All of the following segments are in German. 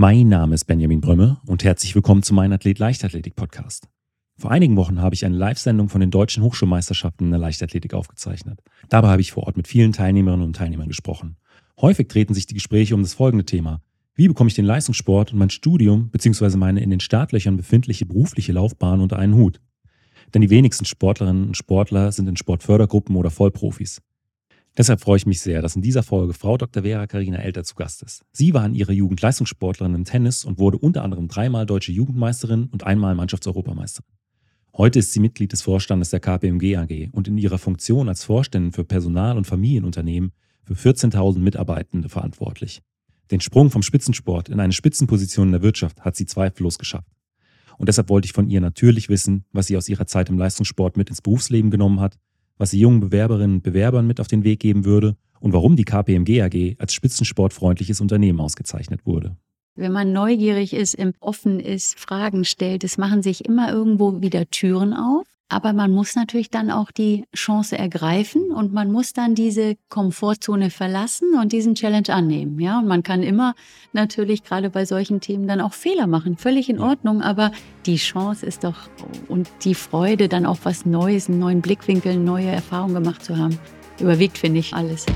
Mein Name ist Benjamin Brömme und herzlich willkommen zu meinem Athlet Leichtathletik Podcast. Vor einigen Wochen habe ich eine Live-Sendung von den deutschen Hochschulmeisterschaften in der Leichtathletik aufgezeichnet. Dabei habe ich vor Ort mit vielen Teilnehmerinnen und Teilnehmern gesprochen. Häufig treten sich die Gespräche um das folgende Thema. Wie bekomme ich den Leistungssport und mein Studium bzw. meine in den Startlöchern befindliche berufliche Laufbahn unter einen Hut? Denn die wenigsten Sportlerinnen und Sportler sind in Sportfördergruppen oder Vollprofis. Deshalb freue ich mich sehr, dass in dieser Folge Frau Dr. Vera Karina Elter zu Gast ist. Sie war in ihrer Jugend Leistungssportlerin im Tennis und wurde unter anderem dreimal deutsche Jugendmeisterin und einmal Mannschaftseuropameisterin. Heute ist sie Mitglied des Vorstandes der KPMG AG und in ihrer Funktion als Vorständin für Personal- und Familienunternehmen für 14.000 Mitarbeitende verantwortlich. Den Sprung vom Spitzensport in eine Spitzenposition in der Wirtschaft hat sie zweifellos geschafft. Und deshalb wollte ich von ihr natürlich wissen, was sie aus ihrer Zeit im Leistungssport mit ins Berufsleben genommen hat was sie jungen Bewerberinnen und Bewerbern mit auf den Weg geben würde und warum die KPMG AG als spitzensportfreundliches Unternehmen ausgezeichnet wurde. Wenn man neugierig ist, offen ist, Fragen stellt, es machen sich immer irgendwo wieder Türen auf. Aber man muss natürlich dann auch die Chance ergreifen und man muss dann diese Komfortzone verlassen und diesen Challenge annehmen. Ja, und man kann immer natürlich gerade bei solchen Themen dann auch Fehler machen. Völlig in Ordnung. Aber die Chance ist doch und die Freude, dann auch was Neues, einen neuen Blickwinkel, neue Erfahrungen gemacht zu haben, überwiegt, finde ich, alles.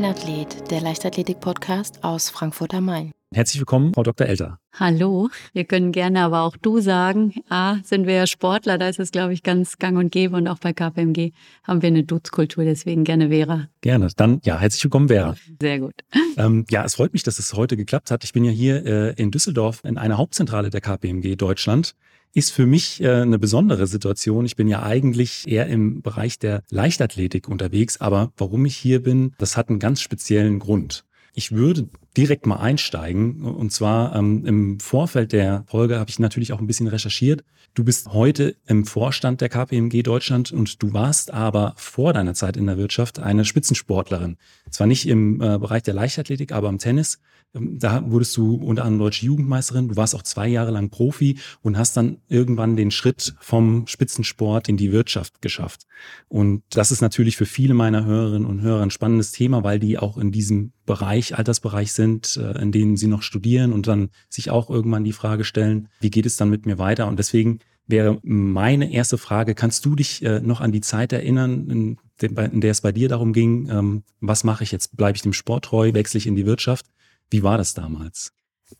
Mein Athlet, der Leichtathletik-Podcast aus Frankfurt am Main. Herzlich willkommen, Frau Dr. Elter. Hallo, wir können gerne aber auch du sagen. A, sind wir ja Sportler, da ist es, glaube ich, ganz gang und gäbe. Und auch bei KPMG haben wir eine Dutzkultur, deswegen gerne Vera. Gerne, dann ja, herzlich willkommen, Vera. Sehr gut. Ähm, ja, es freut mich, dass es heute geklappt hat. Ich bin ja hier äh, in Düsseldorf in einer Hauptzentrale der KPMG Deutschland ist für mich äh, eine besondere Situation. Ich bin ja eigentlich eher im Bereich der Leichtathletik unterwegs, aber warum ich hier bin, das hat einen ganz speziellen Grund. Ich würde direkt mal einsteigen. Und zwar ähm, im Vorfeld der Folge habe ich natürlich auch ein bisschen recherchiert. Du bist heute im Vorstand der KPMG Deutschland und du warst aber vor deiner Zeit in der Wirtschaft eine Spitzensportlerin. Zwar nicht im äh, Bereich der Leichtathletik, aber im Tennis. Ähm, da wurdest du unter anderem deutsche Jugendmeisterin. Du warst auch zwei Jahre lang Profi und hast dann irgendwann den Schritt vom Spitzensport in die Wirtschaft geschafft. Und das ist natürlich für viele meiner Hörerinnen und Hörer ein spannendes Thema, weil die auch in diesem Bereich, Altersbereich sind, äh, in denen sie noch studieren und dann sich auch irgendwann die Frage stellen, wie geht es dann mit mir weiter? Und deswegen wäre meine erste Frage, kannst du dich äh, noch an die Zeit erinnern, in, der es bei dir darum ging, ähm, was mache ich jetzt? Bleibe ich dem Sport treu? Wechsle ich in die Wirtschaft? Wie war das damals?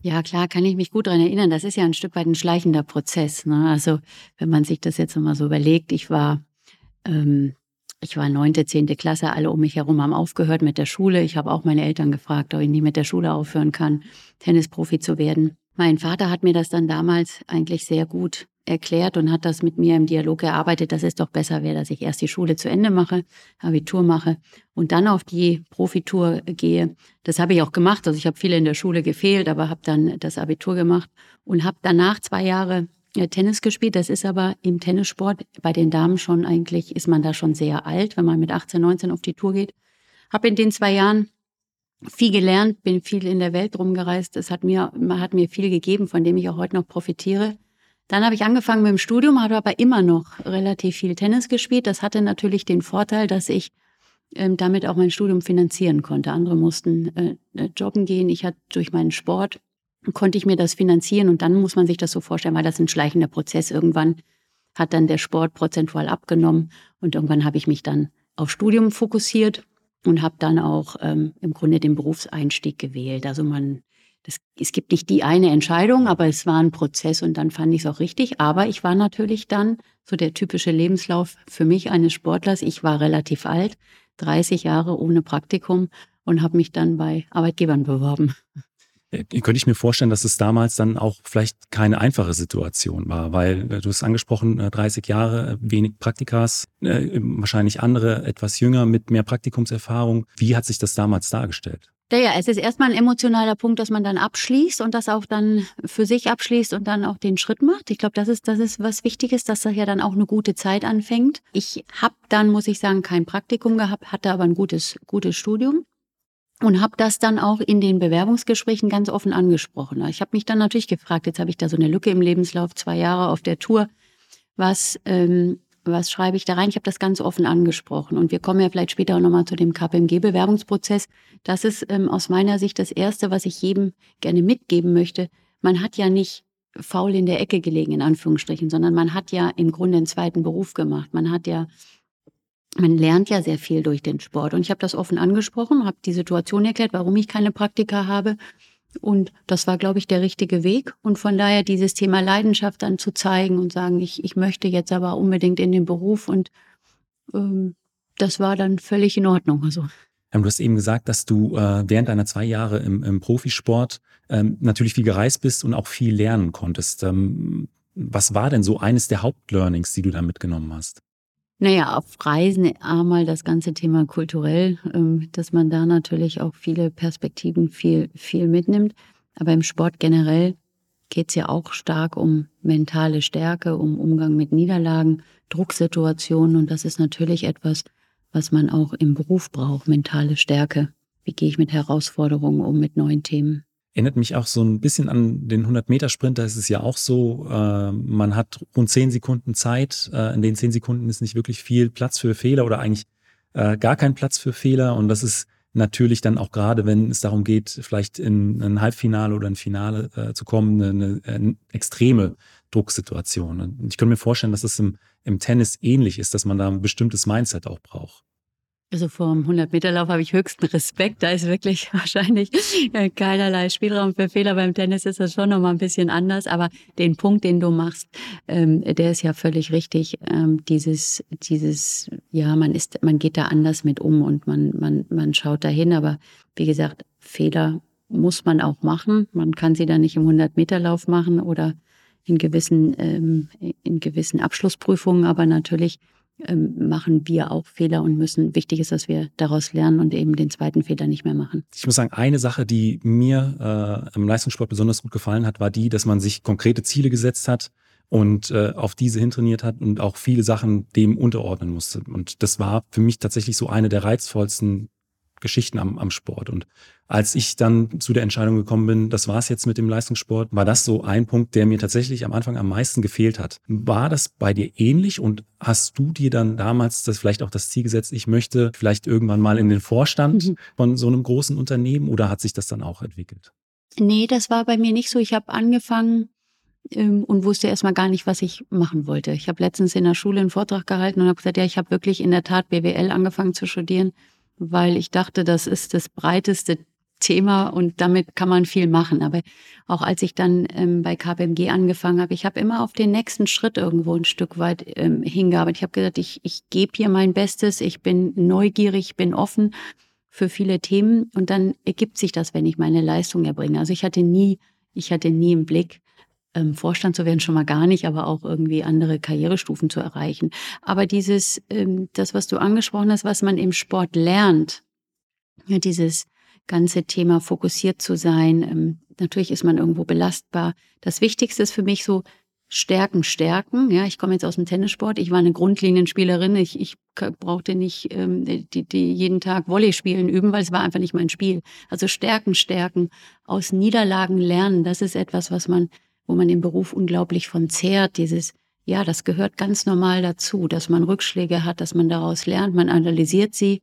Ja, klar, kann ich mich gut daran erinnern. Das ist ja ein Stück weit ein schleichender Prozess. Ne? Also wenn man sich das jetzt mal so überlegt, ich war, ähm, ich war neunte, zehnte Klasse, alle um mich herum haben aufgehört mit der Schule. Ich habe auch meine Eltern gefragt, ob ich nie mit der Schule aufhören kann, Tennisprofi zu werden. Mein Vater hat mir das dann damals eigentlich sehr gut erklärt und hat das mit mir im Dialog erarbeitet, dass es doch besser wäre, dass ich erst die Schule zu Ende mache, Abitur mache und dann auf die Profitour gehe. Das habe ich auch gemacht. Also ich habe viele in der Schule gefehlt, aber habe dann das Abitur gemacht und habe danach zwei Jahre äh, Tennis gespielt. Das ist aber im Tennissport bei den Damen schon eigentlich, ist man da schon sehr alt, wenn man mit 18, 19 auf die Tour geht. Habe in den zwei Jahren viel gelernt, bin viel in der Welt rumgereist. Es hat mir, hat mir viel gegeben, von dem ich auch heute noch profitiere. Dann habe ich angefangen mit dem Studium, habe aber immer noch relativ viel Tennis gespielt. Das hatte natürlich den Vorteil, dass ich ähm, damit auch mein Studium finanzieren konnte. Andere mussten äh, äh, jobben gehen. Ich hatte durch meinen Sport konnte ich mir das finanzieren und dann muss man sich das so vorstellen, weil das ein schleichender Prozess. Irgendwann hat dann der Sport prozentual abgenommen und irgendwann habe ich mich dann auf Studium fokussiert und habe dann auch ähm, im Grunde den Berufseinstieg gewählt. Also man das, es gibt nicht die eine Entscheidung, aber es war ein Prozess und dann fand ich es auch richtig. Aber ich war natürlich dann so der typische Lebenslauf für mich eines Sportlers. Ich war relativ alt, 30 Jahre ohne Praktikum und habe mich dann bei Arbeitgebern beworben. Äh, könnte ich mir vorstellen, dass es damals dann auch vielleicht keine einfache Situation war, weil äh, du hast angesprochen, 30 äh, Jahre, wenig Praktikas, wahrscheinlich andere etwas jünger mit mehr Praktikumserfahrung. Wie hat sich das damals dargestellt? Ja, es ist erstmal ein emotionaler Punkt, dass man dann abschließt und das auch dann für sich abschließt und dann auch den Schritt macht. Ich glaube, das ist, das ist was Wichtiges, dass das ja dann auch eine gute Zeit anfängt. Ich habe dann, muss ich sagen, kein Praktikum gehabt, hatte aber ein gutes, gutes Studium und habe das dann auch in den Bewerbungsgesprächen ganz offen angesprochen. Ich habe mich dann natürlich gefragt, jetzt habe ich da so eine Lücke im Lebenslauf, zwei Jahre auf der Tour, was, ähm, was schreibe ich da rein? Ich habe das ganz offen angesprochen und wir kommen ja vielleicht später auch nochmal zu dem KPMG-Bewerbungsprozess. Das ist ähm, aus meiner Sicht das Erste, was ich jedem gerne mitgeben möchte. Man hat ja nicht faul in der Ecke gelegen, in Anführungsstrichen, sondern man hat ja im Grunde einen zweiten Beruf gemacht. Man hat ja man lernt ja sehr viel durch den Sport. Und ich habe das offen angesprochen, habe die Situation erklärt, warum ich keine Praktika habe. Und das war, glaube ich, der richtige Weg. Und von daher dieses Thema Leidenschaft dann zu zeigen und sagen, ich, ich möchte jetzt aber unbedingt in den Beruf. Und ähm, das war dann völlig in Ordnung. Also. Du hast eben gesagt, dass du äh, während deiner zwei Jahre im, im Profisport ähm, natürlich viel gereist bist und auch viel lernen konntest. Ähm, was war denn so eines der Hauptlearnings, die du da mitgenommen hast? Naja, auf Reisen einmal das ganze Thema kulturell, ähm, dass man da natürlich auch viele Perspektiven viel, viel mitnimmt. Aber im Sport generell geht es ja auch stark um mentale Stärke, um Umgang mit Niederlagen, Drucksituationen. Und das ist natürlich etwas, was man auch im Beruf braucht, mentale Stärke. Wie gehe ich mit Herausforderungen um, mit neuen Themen? Erinnert mich auch so ein bisschen an den 100-Meter-Sprint. Da ist es ja auch so, äh, man hat rund 10 Sekunden Zeit. Äh, in den 10 Sekunden ist nicht wirklich viel Platz für Fehler oder eigentlich äh, gar kein Platz für Fehler. Und das ist natürlich dann auch gerade, wenn es darum geht, vielleicht in ein Halbfinale oder ein Finale äh, zu kommen, eine, eine, extreme Drucksituation. Und ich könnte mir vorstellen, dass es im, im Tennis ähnlich ist, dass man da ein bestimmtes Mindset auch braucht. Also vom 100-Meter-Lauf habe ich höchsten Respekt. Da ist wirklich wahrscheinlich äh, keinerlei Spielraum für Fehler. Beim Tennis ist das schon nochmal ein bisschen anders. Aber den Punkt, den du machst, ähm, der ist ja völlig richtig. Ähm, dieses, dieses, ja, man ist, man geht da anders mit um und man, man, man schaut dahin. Aber wie gesagt, Fehler muss man auch machen. Man kann sie dann nicht im 100-Meter-Lauf machen oder in gewissen, ähm, in gewissen Abschlussprüfungen. Aber natürlich machen wir auch Fehler und müssen, wichtig ist, dass wir daraus lernen und eben den zweiten Fehler nicht mehr machen. Ich muss sagen, eine Sache, die mir äh, im Leistungssport besonders gut gefallen hat, war die, dass man sich konkrete Ziele gesetzt hat und äh, auf diese hintrainiert hat und auch viele Sachen dem unterordnen musste. Und das war für mich tatsächlich so eine der reizvollsten Geschichten am, am Sport. Und als ich dann zu der Entscheidung gekommen bin, das war's jetzt mit dem Leistungssport, war das so ein Punkt, der mir tatsächlich am Anfang am meisten gefehlt hat. War das bei dir ähnlich und hast du dir dann damals das vielleicht auch das Ziel gesetzt, ich möchte vielleicht irgendwann mal in den Vorstand mhm. von so einem großen Unternehmen oder hat sich das dann auch entwickelt? Nee, das war bei mir nicht so. Ich habe angefangen, ähm, und wusste erstmal gar nicht, was ich machen wollte. Ich habe letztens in der Schule einen Vortrag gehalten und habe gesagt, ja, ich habe wirklich in der Tat BWL angefangen zu studieren weil ich dachte, das ist das breiteste Thema und damit kann man viel machen. Aber auch als ich dann ähm, bei KPMG angefangen habe, ich habe immer auf den nächsten Schritt irgendwo ein Stück weit ähm, hingearbeitet. Ich habe gesagt, ich, ich gebe hier mein Bestes, ich bin neugierig, bin offen für viele Themen und dann ergibt sich das, wenn ich meine Leistung erbringe. Also ich hatte nie, ich hatte nie im Blick, ähm, Vorstand zu werden, schon mal gar nicht, aber auch irgendwie andere Karrierestufen zu erreichen. Aber dieses, ähm, das, was du angesprochen hast, was man im Sport lernt, ja, dieses ganze Thema fokussiert zu sein, ähm, natürlich ist man irgendwo belastbar. Das Wichtigste ist für mich so, Stärken, Stärken. Ja, ich komme jetzt aus dem Tennissport. Ich war eine Grundlinienspielerin. Ich, ich brauchte nicht ähm, die, die jeden Tag Volley spielen üben, weil es war einfach nicht mein Spiel. Also Stärken, Stärken, aus Niederlagen lernen. Das ist etwas, was man wo man im Beruf unglaublich von zehrt, dieses, ja, das gehört ganz normal dazu, dass man Rückschläge hat, dass man daraus lernt, man analysiert sie,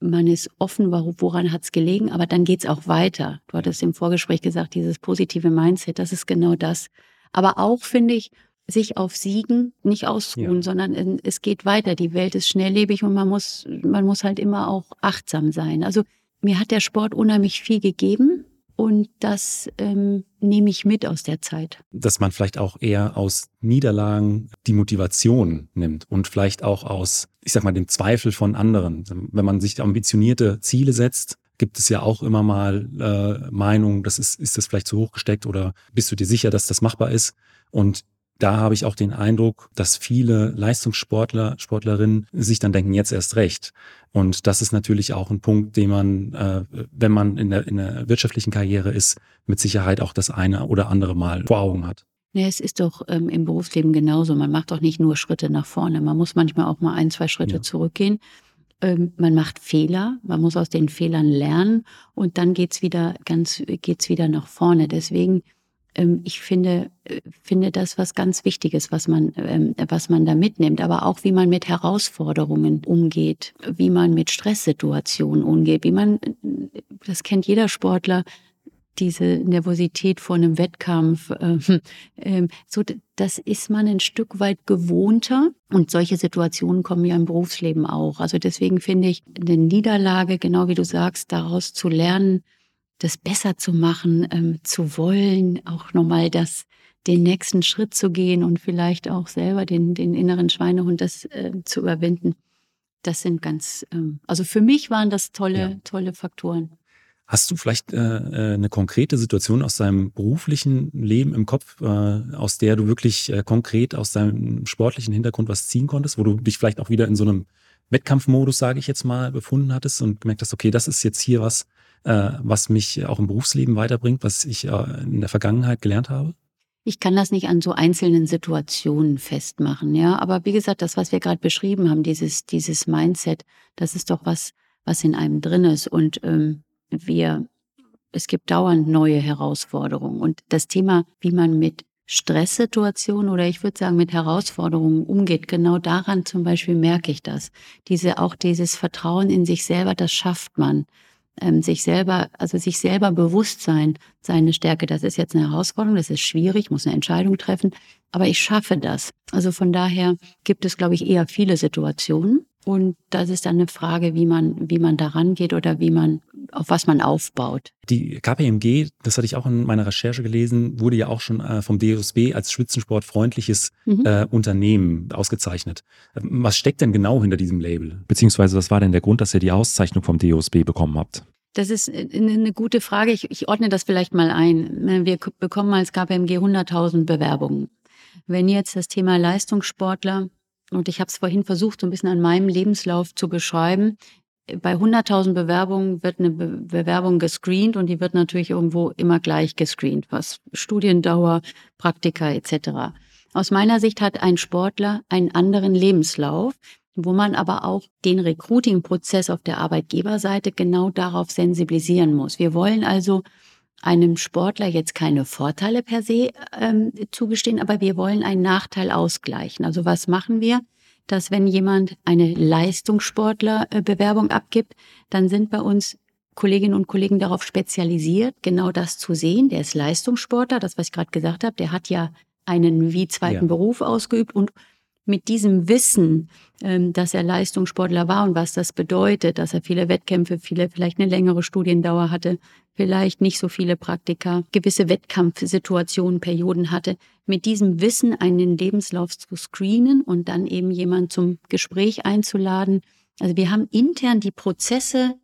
man ist offen, woran hat es gelegen, aber dann geht es auch weiter. Du hattest im Vorgespräch gesagt, dieses positive Mindset, das ist genau das. Aber auch, finde ich, sich auf Siegen nicht ausruhen, ja. sondern es geht weiter. Die Welt ist schnelllebig und man muss, man muss halt immer auch achtsam sein. Also mir hat der Sport unheimlich viel gegeben und das ähm, nehme ich mit aus der Zeit. Dass man vielleicht auch eher aus Niederlagen die Motivation nimmt und vielleicht auch aus, ich sag mal, dem Zweifel von anderen. Wenn man sich ambitionierte Ziele setzt, gibt es ja auch immer mal äh, Meinungen, das ist, ist das vielleicht zu hoch gesteckt oder bist du dir sicher, dass das machbar ist? Und da habe ich auch den Eindruck, dass viele Leistungssportler, Sportlerinnen sich dann denken, jetzt erst recht. Und das ist natürlich auch ein Punkt, den man, äh, wenn man in der, in der wirtschaftlichen Karriere ist, mit Sicherheit auch das eine oder andere Mal vor Augen hat. Ja, es ist doch ähm, im Berufsleben genauso. Man macht doch nicht nur Schritte nach vorne. Man muss manchmal auch mal ein, zwei Schritte ja. zurückgehen. ähm, man macht Fehler, man muss aus den Fehlern lernen und dann geht's wieder ganz, geht's wieder nach vorne. Deswegen, ähm, ich finde, äh, finde das was ganz Wichtiges, was man, ähm, was man da mitnimmt, aber auch wie man mit Herausforderungen umgeht, wie man mit Stresssituationen umgeht, wie man, das kennt jeder Sportler, diese Nervosität vor einem Wettkampf, äh, äh, so, das ist man ein Stück weit gewohnter. Und solche Situationen kommen ja im Berufsleben auch. Also deswegen finde ich eine Niederlage, genau wie du sagst, daraus zu lernen, das besser zu machen, ähm, zu wollen, auch nochmal das, den nächsten Schritt zu gehen und vielleicht auch selber den, den inneren Schweinehund das äh, zu überwinden. Das sind ganz, ähm, also für mich waren das tolle, ja. tolle Faktoren. Hast du vielleicht äh, äh, eine konkrete Situation aus deinem beruflichen Leben im Kopf, äh, aus der du wirklich äh, konkret aus deinem sportlichen Hintergrund was ziehen konntest, wo du dich vielleicht auch wieder in so einem Wettkampfmodus, sage ich jetzt mal, befunden hattest und gemerkt hast, okay, das ist jetzt hier was, äh, was mich auch im Berufsleben weiterbringt, was ich äh, in der Vergangenheit gelernt habe? Ich kann das nicht an so einzelnen Situationen festmachen, ja. Aber wie gesagt, das, was wir gerade beschrieben haben, dieses, dieses Mindset, das ist doch was, was in einem drin ist. Und ähm, wir, es gibt dauernd neue Herausforderungen. Und das Thema, wie man mit Stresssituationen oder ich würde sagen mit Herausforderungen umgeht, genau daran zum Beispiel merke ich das. Diese, auch dieses Vertrauen in sich selber, das schafft man. Ähm, sich selber, also sich selber bewusst sein, seine Stärke, das ist jetzt eine Herausforderung, das ist schwierig, muss eine Entscheidung treffen, aber ich schaffe das. Also von daher gibt es, glaube ich, eher viele Situationen, und das ist dann eine Frage, wie man, wie man daran geht oder wie man, auf was man aufbaut. Die KPMG, das hatte ich auch in meiner Recherche gelesen, wurde ja auch schon äh, vom DOSB als spitzensportfreundliches mhm. äh, Unternehmen ausgezeichnet. Was steckt denn genau hinter diesem Label? Beziehungsweise was war denn der Grund, dass ihr die Auszeichnung vom DOSB bekommen habt? Das ist eine gute Frage. Ich, ich ordne das vielleicht mal ein. Wir bekommen als KPMG 100.000 Bewerbungen. Wenn jetzt das Thema Leistungssportler und ich habe es vorhin versucht, so ein bisschen an meinem Lebenslauf zu beschreiben. Bei 100.000 Bewerbungen wird eine Be Bewerbung gescreent und die wird natürlich irgendwo immer gleich gescreent, was Studiendauer, Praktika etc. Aus meiner Sicht hat ein Sportler einen anderen Lebenslauf, wo man aber auch den Recruiting-Prozess auf der Arbeitgeberseite genau darauf sensibilisieren muss. Wir wollen also einem Sportler jetzt keine Vorteile per se ähm, zugestehen, aber wir wollen einen Nachteil ausgleichen. Also was machen wir? Dass wenn jemand eine Leistungssportlerbewerbung abgibt, dann sind bei uns Kolleginnen und Kollegen darauf spezialisiert, genau das zu sehen. Der ist Leistungssportler, das, was ich gerade gesagt habe, der hat ja einen wie zweiten ja. Beruf ausgeübt und mit diesem Wissen, ähm, dass er Leistungssportler war und was das bedeutet, dass er viele Wettkämpfe, viele vielleicht eine längere Studiendauer hatte, vielleicht nicht so viele Praktika, gewisse Wettkampfsituationen, Perioden hatte, mit diesem Wissen einen Lebenslauf zu screenen und dann eben jemand zum Gespräch einzuladen. Also wir haben intern die Prozesse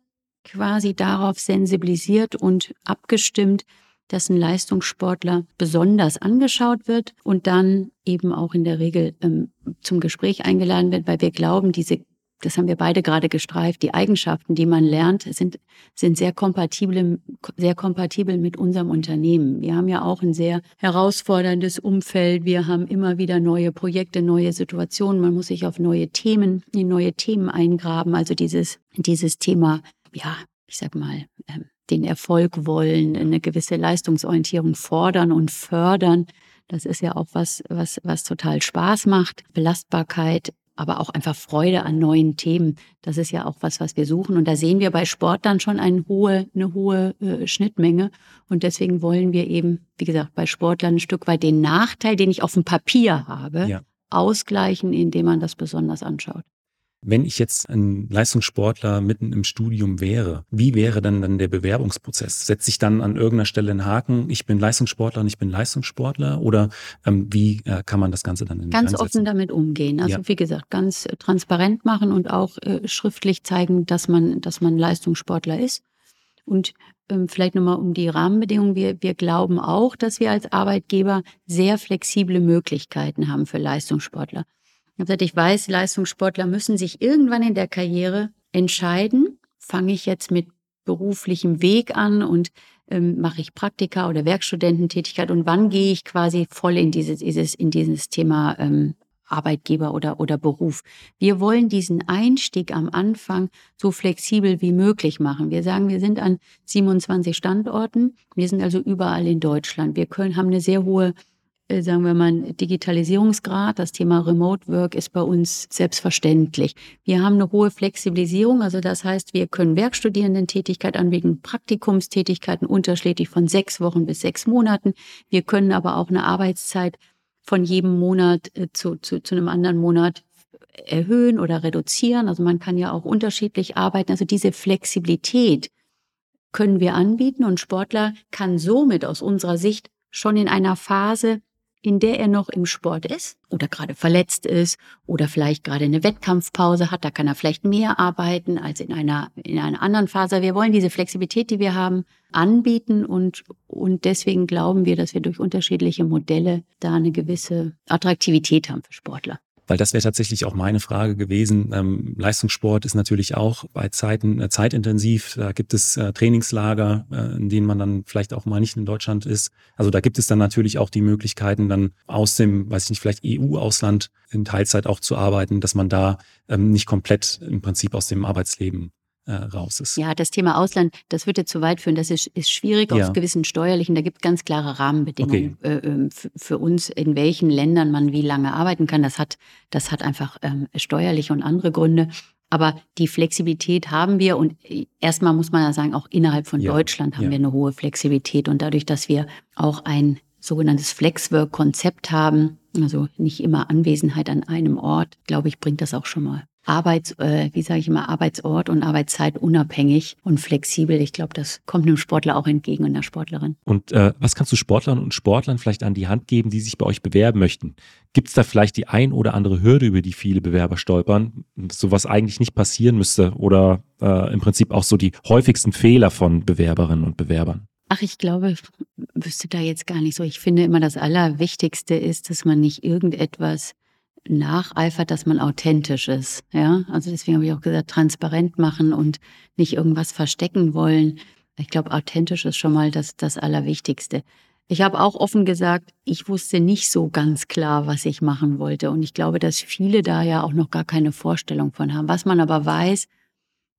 quasi darauf sensibilisiert und abgestimmt, dass ein Leistungssportler besonders angeschaut wird und dann eben auch in der Regel ähm, zum Gespräch eingeladen wird, weil wir glauben, diese, das haben wir beide gerade gestreift, die Eigenschaften, die man lernt, sind, sind sehr kompatibel, sehr kompatibel mit unserem Unternehmen. Wir haben ja auch ein sehr herausforderndes Umfeld. Wir haben immer wieder neue Projekte, neue Situationen. Man muss sich auf neue Themen, in neue Themen eingraben. Also dieses, dieses Thema, ja, ich sag mal, ähm, den Erfolg wollen, eine gewisse Leistungsorientierung fordern und fördern. Das ist ja auch was, was, was total Spaß macht. Belastbarkeit, aber auch einfach Freude an neuen Themen. Das ist ja auch was, was wir suchen. Und da sehen wir bei Sport dann schon eine hohe, eine hohe äh, Schnittmenge. Und deswegen wollen wir eben, wie gesagt, bei Sportlern ein Stück weit den Nachteil, den ich auf dem Papier habe, ja. ausgleichen, indem man das besonders anschaut. Wenn ich jetzt ein Leistungssportler mitten im Studium wäre, wie wäre dann dann der Bewerbungsprozess? Setze ich dann an irgendeiner Stelle einen Haken, ich bin Leistungssportler und ich bin Leistungssportler? Oder ähm, wie äh, kann man das Ganze dann in Ganz Gang offen damit umgehen. Also ja. wie gesagt, ganz äh, transparent machen und auch äh, schriftlich zeigen, dass man, dass man Leistungssportler ist. Und ähm, vielleicht nochmal um die Rahmenbedingungen. Wir, wir glauben auch, dass wir als Arbeitgeber sehr flexible Möglichkeiten haben für Leistungssportler. Ich gesagt, ich weiß, Leistungssportler müssen sich irgendwann in der Karriere entscheiden, fange ich jetzt mit beruflichem Weg an und ähm, mache ich Praktika oder Werkstudententätigkeit und wann gehe ich quasi voll in dieses, dieses, in dieses Thema ähm, Arbeitgeber oder, oder Beruf. Wir wollen diesen Einstieg am Anfang so flexibel wie möglich machen. Wir sagen, wir sind an 27 Standorten. Wir sind also überall in Deutschland. Wir können, haben eine sehr hohe sagen wir mal, Digitalisierungsgrad. Das Thema Remote Work ist bei uns selbstverständlich. Wir haben eine hohe Flexibilisierung, also das heißt, wir können Werkstudierendentätigkeit anbieten, Praktikumstätigkeiten unterschiedlich von sechs Wochen bis sechs Monaten. Wir können aber auch eine Arbeitszeit von jedem Monat äh, zu, zu, zu einem anderen Monat erhöhen oder reduzieren. Also man kann ja auch unterschiedlich arbeiten. Also diese Flexibilität können wir anbieten und Sportler kann somit aus unserer Sicht schon in einer Phase in der er noch im Sport ist oder gerade verletzt ist oder vielleicht gerade eine Wettkampfpause hat, da kann er vielleicht mehr arbeiten als in einer, in einer anderen Phase. Wir wollen diese Flexibilität, die wir haben, anbieten und, und deswegen glauben wir, dass wir durch unterschiedliche Modelle da eine gewisse Attraktivität haben für Sportler. Weil das wäre tatsächlich auch meine Frage gewesen. Ähm, Leistungssport ist natürlich auch bei Zeiten äh, zeitintensiv. Da gibt es äh, Trainingslager, äh, in denen man dann vielleicht auch mal nicht in Deutschland ist. Also da gibt es dann natürlich auch die Möglichkeiten, dann aus dem, weiß ich nicht, vielleicht EU-Ausland in Teilzeit auch zu arbeiten, dass man da ähm, nicht komplett im Prinzip aus dem Arbeitsleben äh, raus ist. Ja, das Thema Ausland, das würde zu weit führen. Das ist, ist schwierig ja. aus gewissen steuerlichen. Da gibt es ganz klare Rahmenbedingungen okay. äh, ähm, für uns, in welchen Ländern man wie lange arbeiten kann. Das hat, das hat einfach ähm, steuerliche und andere Gründe. Aber die Flexibilität haben wir und äh, erstmal muss man ja sagen, auch innerhalb von ja. Deutschland haben ja. wir eine hohe Flexibilität. Und dadurch, dass wir auch ein sogenanntes Flexwork-Konzept haben, also nicht immer Anwesenheit an einem Ort, glaube ich, bringt das auch schon mal. Arbeits, äh, wie sage ich immer, Arbeitsort und Arbeitszeit unabhängig und flexibel. Ich glaube, das kommt einem Sportler auch entgegen und einer Sportlerin. Und äh, was kannst du Sportlern und Sportlern vielleicht an die Hand geben, die sich bei euch bewerben möchten? Gibt es da vielleicht die ein oder andere Hürde, über die viele Bewerber stolpern, sowas eigentlich nicht passieren müsste oder äh, im Prinzip auch so die häufigsten Fehler von Bewerberinnen und Bewerbern? Ach, ich glaube, ich wüsste da jetzt gar nicht so. Ich finde immer, das Allerwichtigste ist, dass man nicht irgendetwas nacheifert, dass man authentisch ist. Ja, also deswegen habe ich auch gesagt, transparent machen und nicht irgendwas verstecken wollen. Ich glaube, authentisch ist schon mal das, das Allerwichtigste. Ich habe auch offen gesagt, ich wusste nicht so ganz klar, was ich machen wollte. Und ich glaube, dass viele da ja auch noch gar keine Vorstellung von haben. Was man aber weiß,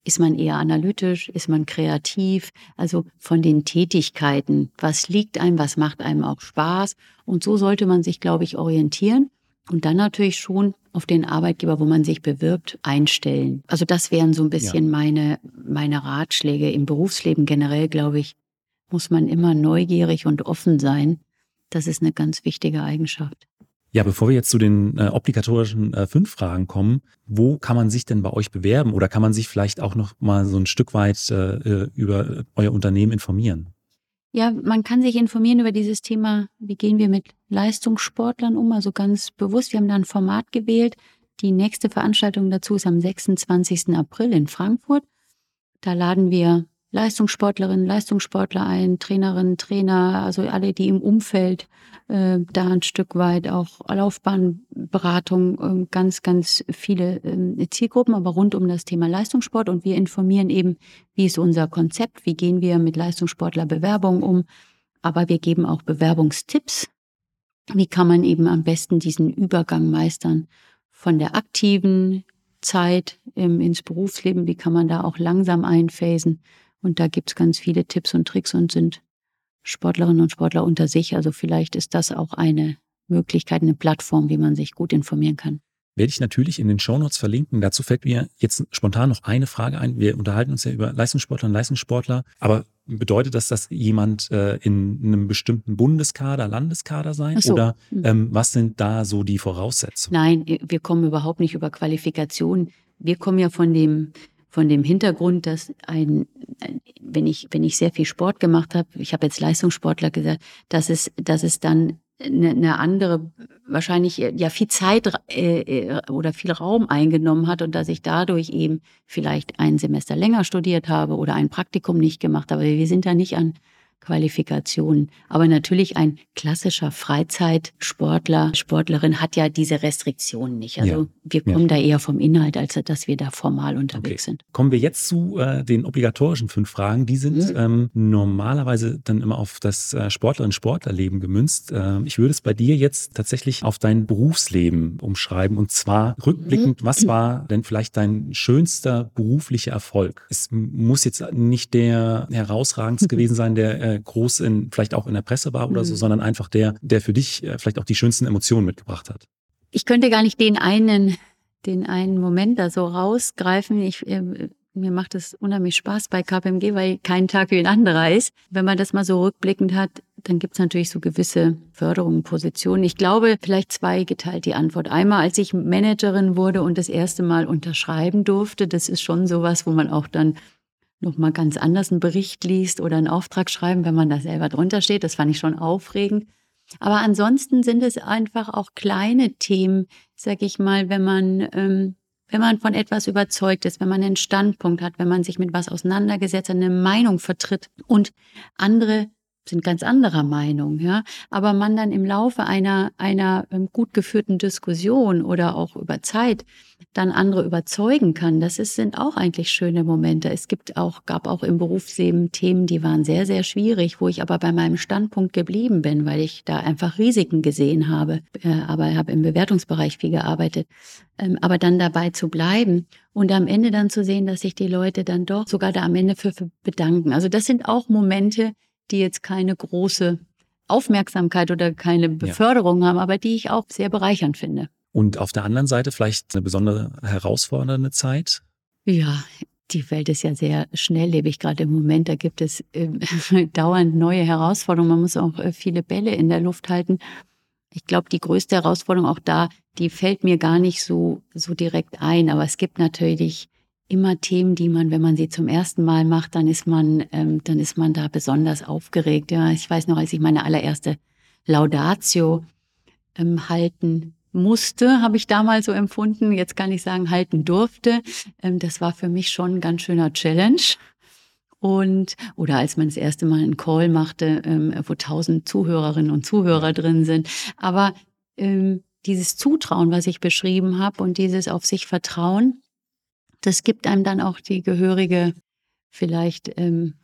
ist man eher analytisch, ist man kreativ, also von den Tätigkeiten, was liegt einem, was macht einem auch Spaß. Und so sollte man sich, glaube ich, orientieren. Und dann natürlich schon auf den Arbeitgeber, wo man sich bewirbt, einstellen. Also das wären so ein bisschen ja. meine, meine Ratschläge. Im Berufsleben generell, glaube ich, muss man immer neugierig und offen sein. Das ist eine ganz wichtige Eigenschaft. Ja, bevor wir jetzt zu den äh, obligatorischen äh, fünf Fragen kommen, wo kann man sich denn bei euch bewerben oder kann man sich vielleicht auch noch mal so ein Stück weit äh, äh über euer Unternehmen informieren? Ja, man kann sich informieren über dieses Thema, wie gehen wir mit Leistungssportlern um, also ganz bewusst. Wir haben da ein Format gewählt. Die nächste Veranstaltung dazu ist am 26. April in Frankfurt. Da laden wir Leistungssportlerinnen, Leistungssportler ein, Trainerinnen, Trainer, also alle, die im Umfeld äh, da ein Stück weit auch Laufbahnberatung, äh, ganz, ganz viele äh, Zielgruppen, aber rund um das Thema Leistungssport. Und wir informieren eben, wie ist unser Konzept, wie gehen wir mit Leistungssportlerbewerbungen um. Aber wir geben auch Bewerbungstipps. Wie kann man eben am besten diesen Übergang meistern von der aktiven Zeit im, ins Berufsleben? Wie kann man da auch langsam einphasen? Und da gibt's ganz viele Tipps und Tricks und sind Sportlerinnen und Sportler unter sich. Also vielleicht ist das auch eine Möglichkeit, eine Plattform, wie man sich gut informieren kann. Werde ich natürlich in den Shownotes verlinken. Dazu fällt mir jetzt spontan noch eine Frage ein. Wir unterhalten uns ja über Leistungssportler und Leistungssportler, aber bedeutet das, dass jemand äh, in einem bestimmten Bundeskader, Landeskader sein? So. Oder hm. ähm, was sind da so die Voraussetzungen? Nein, wir kommen überhaupt nicht über Qualifikation. Wir kommen ja von dem von dem Hintergrund, dass ein, wenn ich, wenn ich sehr viel Sport gemacht habe, ich habe jetzt Leistungssportler gesagt, dass es, dass es dann eine, eine andere, wahrscheinlich ja viel Zeit äh, äh, oder viel Raum eingenommen hat und dass ich dadurch eben vielleicht ein Semester länger studiert habe oder ein Praktikum nicht gemacht habe. Wir sind da nicht an Qualifikationen. Aber natürlich ein klassischer Freizeitsportler, Sportlerin hat ja diese Restriktionen nicht. Also ja. wir kommen ja. da eher vom Inhalt, als dass wir da formal unterwegs okay. sind. Kommen wir jetzt zu äh, den obligatorischen fünf Fragen. Die sind mhm. ähm, normalerweise dann immer auf das äh, Sportlerin-Sportlerleben gemünzt. Äh, ich würde es bei dir jetzt tatsächlich auf dein Berufsleben umschreiben und zwar rückblickend, mhm. was war denn vielleicht dein schönster beruflicher Erfolg? Es muss jetzt nicht der herausragendste gewesen sein, der äh, groß in, vielleicht auch in der Presse war oder mhm. so, sondern einfach der, der für dich äh, vielleicht auch die schönsten Emotionen mitgebracht hat. Ich könnte gar nicht den einen, den einen Moment da so rausgreifen. Ich, äh, mir macht es unheimlich Spaß bei KPMG, weil kein Tag wie ein anderer ist. Wenn man das mal so rückblickend hat, dann gibt es natürlich so gewisse Förderungen, Positionen. Ich glaube, vielleicht zwei geteilt die Antwort. Einmal, als ich Managerin wurde und das erste Mal unterschreiben durfte, das ist schon sowas, wo man auch dann nochmal ganz anders einen Bericht liest oder einen Auftrag schreiben, wenn man da selber drunter steht. Das fand ich schon aufregend. Aber ansonsten sind es einfach auch kleine Themen, sag ich mal, wenn man, ähm, wenn man von etwas überzeugt ist, wenn man einen Standpunkt hat, wenn man sich mit was auseinandergesetzt hat, eine Meinung vertritt und andere sind ganz anderer Meinung, ja. Aber man dann im Laufe einer, einer ähm, gut geführten Diskussion oder auch über Zeit dann andere überzeugen kann, das ist, sind auch eigentlich schöne Momente. Es gibt auch, gab auch im Berufsleben Themen, die waren sehr, sehr schwierig, wo ich aber bei meinem Standpunkt geblieben bin, weil ich da einfach Risiken gesehen habe. Äh, aber ich habe im Bewertungsbereich viel gearbeitet. Ähm, aber dann dabei zu bleiben und am Ende dann zu sehen, dass sich die Leute dann doch sogar da am Ende für, für bedanken. Also das sind auch Momente, die jetzt keine große Aufmerksamkeit oder keine Beförderung ja. haben, aber die ich auch sehr bereichernd finde. Und auf der anderen Seite vielleicht eine besondere herausfordernde Zeit? Ja, die Welt ist ja sehr schnelllebig gerade im Moment. Da gibt es äh, dauernd neue Herausforderungen. Man muss auch äh, viele Bälle in der Luft halten. Ich glaube, die größte Herausforderung auch da, die fällt mir gar nicht so, so direkt ein. Aber es gibt natürlich immer Themen, die man, wenn man sie zum ersten Mal macht, dann ist man, ähm, dann ist man da besonders aufgeregt. Ja, ich weiß noch, als ich meine allererste Laudatio ähm, halten musste, habe ich damals so empfunden. Jetzt kann ich sagen, halten durfte. Ähm, das war für mich schon ein ganz schöner Challenge. Und, oder als man das erste Mal einen Call machte, ähm, wo tausend Zuhörerinnen und Zuhörer drin sind. Aber ähm, dieses Zutrauen, was ich beschrieben habe und dieses auf sich vertrauen, das gibt einem dann auch die gehörige, vielleicht ähm,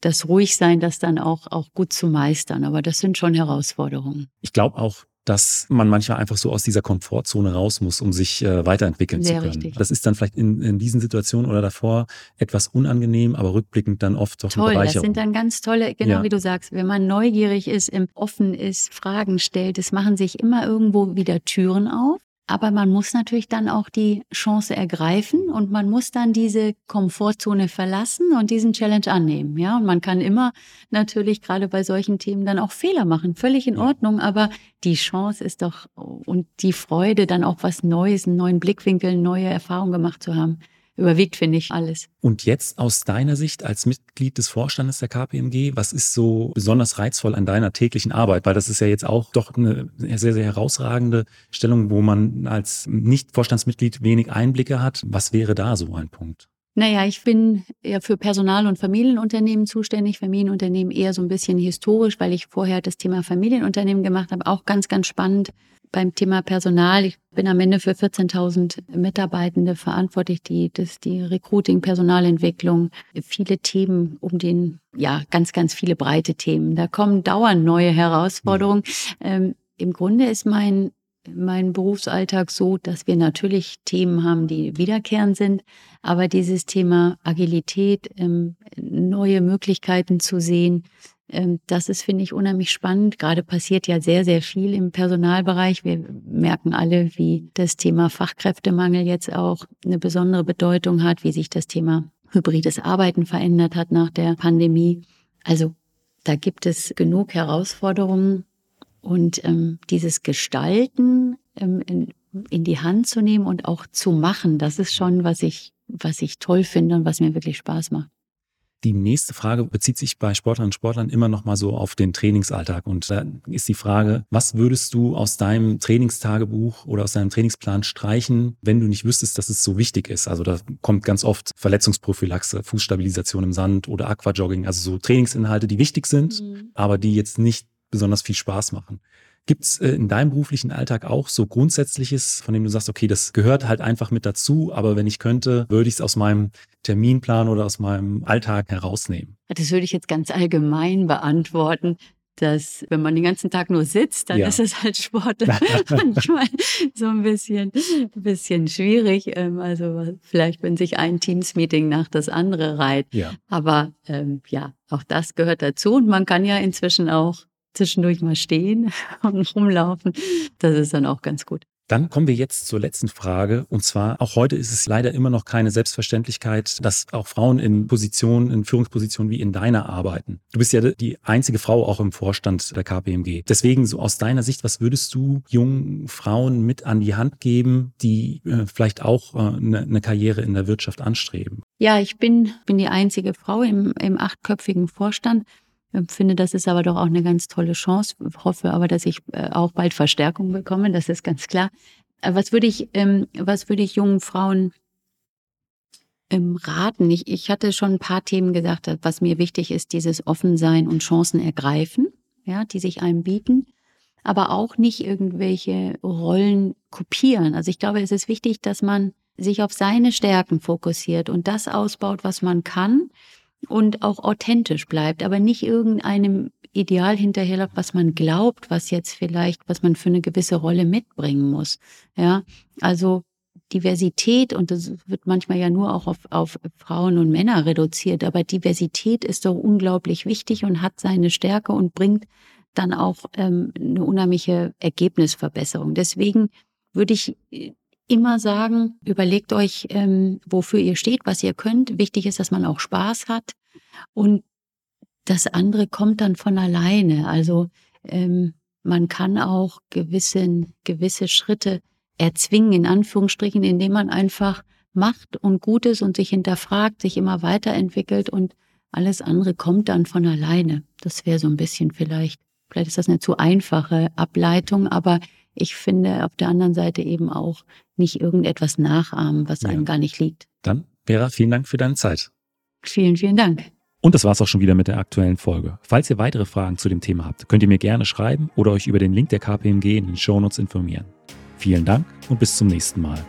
das Ruhigsein, das dann auch, auch gut zu meistern. Aber das sind schon Herausforderungen. Ich glaube auch, dass man manchmal einfach so aus dieser Komfortzone raus muss, um sich äh, weiterentwickeln Sehr zu können. Richtig. Das ist dann vielleicht in, in diesen Situationen oder davor etwas unangenehm, aber rückblickend dann oft doch Toll, eine Bereicherung. Das sind dann ganz tolle, genau ja. wie du sagst, wenn man neugierig ist, offen ist, Fragen stellt, es machen sich immer irgendwo wieder Türen auf. Aber man muss natürlich dann auch die Chance ergreifen und man muss dann diese Komfortzone verlassen und diesen Challenge annehmen. Ja, und man kann immer natürlich gerade bei solchen Themen dann auch Fehler machen. Völlig in Ordnung. Aber die Chance ist doch und die Freude, dann auch was Neues, einen neuen Blickwinkel, neue Erfahrungen gemacht zu haben überwiegt, finde ich, alles. Und jetzt aus deiner Sicht als Mitglied des Vorstandes der KPMG, was ist so besonders reizvoll an deiner täglichen Arbeit? Weil das ist ja jetzt auch doch eine sehr, sehr herausragende Stellung, wo man als Nicht-Vorstandsmitglied wenig Einblicke hat. Was wäre da so ein Punkt? Naja, ich bin eher für Personal- und Familienunternehmen zuständig. Familienunternehmen eher so ein bisschen historisch, weil ich vorher das Thema Familienunternehmen gemacht habe. Auch ganz, ganz spannend beim Thema Personal. Ich bin am Ende für 14.000 Mitarbeitende verantwortlich, die, das, die Recruiting, Personalentwicklung, viele Themen um den, ja, ganz, ganz viele breite Themen. Da kommen dauernd neue Herausforderungen. Ähm, Im Grunde ist mein, mein Berufsalltag so, dass wir natürlich Themen haben, die wiederkehrend sind, aber dieses Thema Agilität, ähm, neue Möglichkeiten zu sehen, ähm, das ist, finde ich, unheimlich spannend. Gerade passiert ja sehr, sehr viel im Personalbereich. Wir merken alle, wie das Thema Fachkräftemangel jetzt auch eine besondere Bedeutung hat, wie sich das Thema hybrides Arbeiten verändert hat nach der Pandemie. Also da gibt es genug Herausforderungen und ähm, dieses Gestalten ähm, in, in die Hand zu nehmen und auch zu machen, das ist schon, was ich, was ich toll finde und was mir wirklich Spaß macht. Die nächste Frage bezieht sich bei Sportlern und Sportlern immer noch mal so auf den Trainingsalltag. Und da ist die Frage, was würdest du aus deinem Trainingstagebuch oder aus deinem Trainingsplan streichen, wenn du nicht wüsstest, dass es so wichtig ist? Also da kommt ganz oft Verletzungsprophylaxe, Fußstabilisation im Sand oder Aquajogging, also so Trainingsinhalte, die wichtig sind, mhm. aber die jetzt nicht besonders viel Spaß machen. Gibt es äh, in deinem beruflichen Alltag auch so Grundsätzliches, von dem du sagst, okay, das gehört halt einfach mit dazu, aber wenn ich könnte, würde ich es aus meinem Terminplan oder aus meinem Alltag herausnehmen? Das würde ich jetzt ganz allgemein beantworten dass wenn man den ganzen Tag nur sitzt, dann ja. ist es halt Sport manchmal so ein bisschen, ein bisschen schwierig. Ähm, also vielleicht, wenn sich ein Teams-Meeting nach das andere reiht. Ja. Aber ähm, ja, auch das gehört dazu. Und man kann ja inzwischen auch zwischendurch mal stehen und rumlaufen. Das ist dann auch ganz gut. Dann kommen wir jetzt zur letzten Frage. Und zwar, auch heute ist es leider immer noch keine Selbstverständlichkeit, dass auch Frauen in Positionen, in Führungspositionen wie in deiner arbeiten. Du bist ja die einzige Frau auch im Vorstand der KPMG. Deswegen, so aus deiner Sicht, was würdest du jungen Frauen mit an die Hand geben, die äh, vielleicht auch äh, eine, eine, Karriere in der Wirtschaft anstreben? Ja, ich bin, bin die einzige Frau im, im achtköpfigen Vorstand. Finde, das ist aber doch auch eine ganz tolle Chance. Hoffe aber, dass ich äh, auch bald Verstärkung bekomme, das ist ganz klar. Äh, was würde ich, ähm, was würde ich jungen Frauen ähm, raten? Ich, ich hatte schon ein paar Themen gesagt, was mir wichtig ist, dieses Offensein und Chancen ergreifen, ja, die sich einem bieten, aber auch nicht irgendwelche Rollen kopieren. Also ich glaube, es ist wichtig, dass man sich auf seine Stärken fokussiert und das ausbaut, was man kann und auch authentisch bleibt, aber nicht irgendeinem Ideal hinterherläuft, was man glaubt, was jetzt vielleicht, was man für eine gewisse Rolle mitbringen muss. Ja, also Diversität, und das wird manchmal ja nur auch auf, auf Frauen und Männer reduziert, aber Diversität ist doch unglaublich wichtig und hat seine Stärke und bringt dann auch ähm, eine unheimliche Ergebnisverbesserung. Deswegen würde ich immer sagen, überlegt euch, ähm, wofür ihr steht, was ihr könnt. Wichtig ist, dass man auch Spaß hat. Und das andere kommt dann von alleine. Also ähm, man kann auch gewissen, gewisse Schritte erzwingen, in Anführungsstrichen, indem man einfach macht und Gutes und sich hinterfragt, sich immer weiterentwickelt und alles andere kommt dann von alleine. Das wäre so ein bisschen vielleicht, vielleicht ist das eine zu einfache Ableitung, aber ich finde auf der anderen Seite eben auch nicht irgendetwas nachahmen, was ja. einem gar nicht liegt. Dann, Vera, vielen Dank für deine Zeit. Vielen, vielen Dank. Und das war's auch schon wieder mit der aktuellen Folge. Falls ihr weitere Fragen zu dem Thema habt, könnt ihr mir gerne schreiben oder euch über den Link der KPMG in den Shownotes informieren. Vielen Dank und bis zum nächsten Mal.